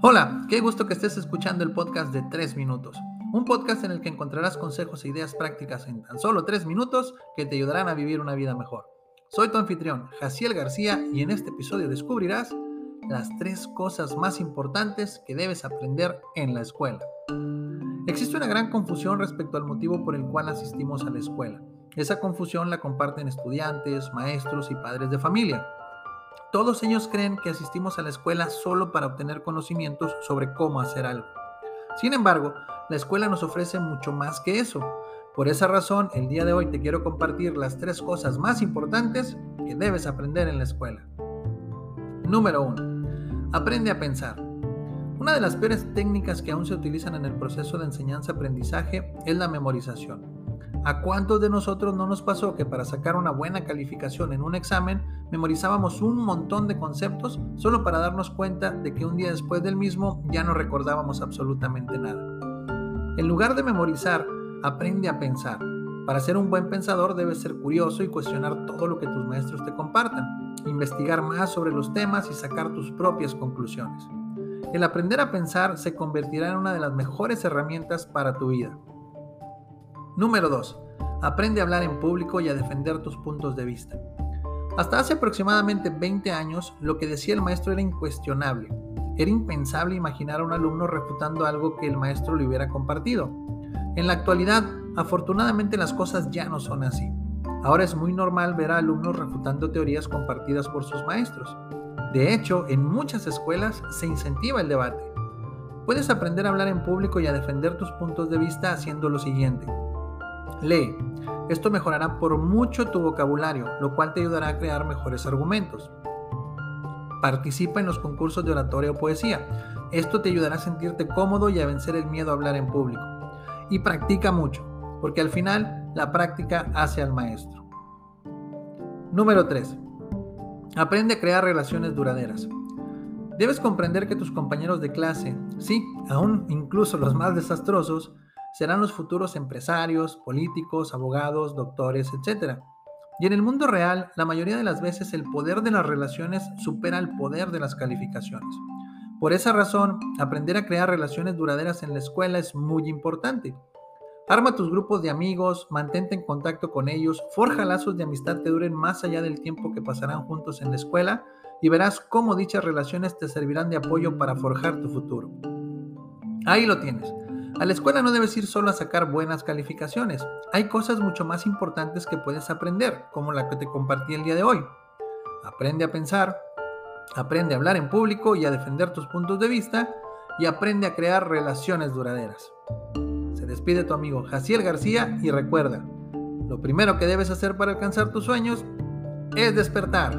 Hola, qué gusto que estés escuchando el podcast de 3 minutos. Un podcast en el que encontrarás consejos e ideas prácticas en tan solo 3 minutos que te ayudarán a vivir una vida mejor. Soy tu anfitrión, Jaciel García, y en este episodio descubrirás las tres cosas más importantes que debes aprender en la escuela. Existe una gran confusión respecto al motivo por el cual asistimos a la escuela. Esa confusión la comparten estudiantes, maestros y padres de familia. Todos ellos creen que asistimos a la escuela solo para obtener conocimientos sobre cómo hacer algo. Sin embargo, la escuela nos ofrece mucho más que eso. Por esa razón, el día de hoy te quiero compartir las tres cosas más importantes que debes aprender en la escuela. Número 1. Aprende a pensar. Una de las peores técnicas que aún se utilizan en el proceso de enseñanza-aprendizaje es la memorización. ¿A cuántos de nosotros no nos pasó que para sacar una buena calificación en un examen memorizábamos un montón de conceptos solo para darnos cuenta de que un día después del mismo ya no recordábamos absolutamente nada? En lugar de memorizar, aprende a pensar. Para ser un buen pensador debes ser curioso y cuestionar todo lo que tus maestros te compartan, investigar más sobre los temas y sacar tus propias conclusiones. El aprender a pensar se convertirá en una de las mejores herramientas para tu vida. Número 2. Aprende a hablar en público y a defender tus puntos de vista. Hasta hace aproximadamente 20 años, lo que decía el maestro era incuestionable. Era impensable imaginar a un alumno refutando algo que el maestro le hubiera compartido. En la actualidad, afortunadamente las cosas ya no son así. Ahora es muy normal ver a alumnos refutando teorías compartidas por sus maestros. De hecho, en muchas escuelas se incentiva el debate. Puedes aprender a hablar en público y a defender tus puntos de vista haciendo lo siguiente. Lee. Esto mejorará por mucho tu vocabulario, lo cual te ayudará a crear mejores argumentos. Participa en los concursos de oratoria o poesía. Esto te ayudará a sentirte cómodo y a vencer el miedo a hablar en público. Y practica mucho, porque al final la práctica hace al maestro. Número 3. Aprende a crear relaciones duraderas. Debes comprender que tus compañeros de clase, sí, aún incluso los más desastrosos, serán los futuros empresarios, políticos, abogados, doctores, etc. Y en el mundo real, la mayoría de las veces el poder de las relaciones supera el poder de las calificaciones. Por esa razón, aprender a crear relaciones duraderas en la escuela es muy importante. Arma tus grupos de amigos, mantente en contacto con ellos, forja lazos de amistad que duren más allá del tiempo que pasarán juntos en la escuela y verás cómo dichas relaciones te servirán de apoyo para forjar tu futuro. Ahí lo tienes. A la escuela no debes ir solo a sacar buenas calificaciones. Hay cosas mucho más importantes que puedes aprender, como la que te compartí el día de hoy. Aprende a pensar, aprende a hablar en público y a defender tus puntos de vista y aprende a crear relaciones duraderas. Se despide tu amigo Jaciel García y recuerda, lo primero que debes hacer para alcanzar tus sueños es despertar.